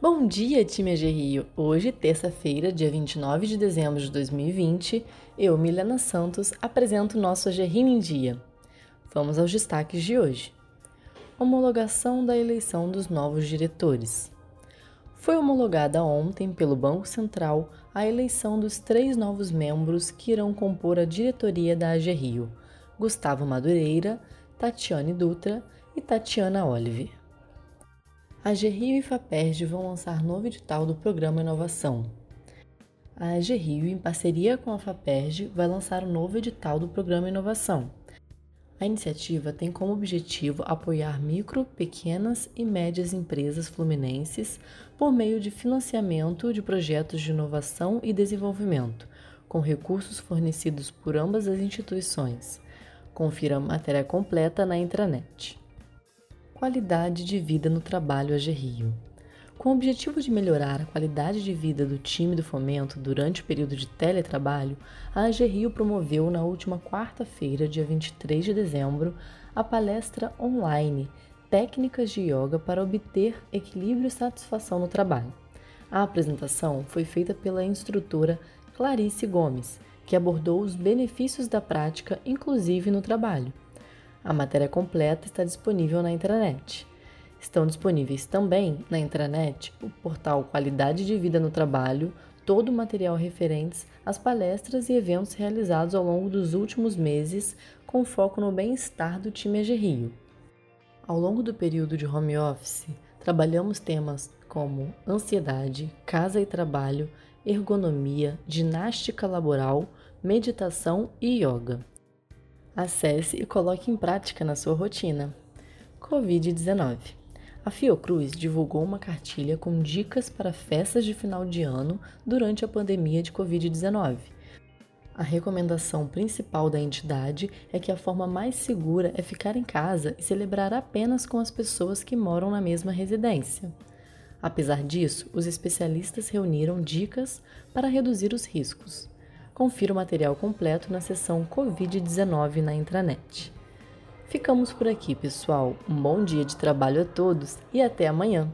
Bom dia, time AG Rio! Hoje, terça-feira, dia 29 de dezembro de 2020, eu, Milena Santos, apresento o nosso AG Rio em Dia. Vamos aos destaques de hoje. Homologação da eleição dos novos diretores. Foi homologada ontem pelo Banco Central a eleição dos três novos membros que irão compor a diretoria da AG Rio: Gustavo Madureira, Tatiane Dutra e Tatiana Oliver. A GRIO e FAPERJ vão lançar novo edital do Programa Inovação. A AGRIO, em parceria com a FAPERJ, vai lançar um novo edital do Programa Inovação. A iniciativa tem como objetivo apoiar micro, pequenas e médias empresas fluminenses por meio de financiamento de projetos de inovação e desenvolvimento, com recursos fornecidos por ambas as instituições. Confira a matéria completa na intranet. Qualidade de vida no trabalho AG Rio. Com o objetivo de melhorar a qualidade de vida do time do fomento durante o período de teletrabalho, a AG Rio promoveu na última quarta-feira, dia 23 de dezembro, a palestra online Técnicas de Yoga para obter equilíbrio e satisfação no trabalho. A apresentação foi feita pela instrutora Clarice Gomes, que abordou os benefícios da prática, inclusive no trabalho. A matéria completa está disponível na intranet. Estão disponíveis também na intranet o portal Qualidade de Vida no Trabalho, todo o material referentes às palestras e eventos realizados ao longo dos últimos meses, com foco no bem-estar do time AG Rio. Ao longo do período de home office, trabalhamos temas como ansiedade, casa e trabalho, ergonomia, ginástica laboral, meditação e yoga. Acesse e coloque em prática na sua rotina. Covid-19. A Fiocruz divulgou uma cartilha com dicas para festas de final de ano durante a pandemia de Covid-19. A recomendação principal da entidade é que a forma mais segura é ficar em casa e celebrar apenas com as pessoas que moram na mesma residência. Apesar disso, os especialistas reuniram dicas para reduzir os riscos. Confira o material completo na seção Covid-19 na intranet. Ficamos por aqui, pessoal. Um bom dia de trabalho a todos e até amanhã!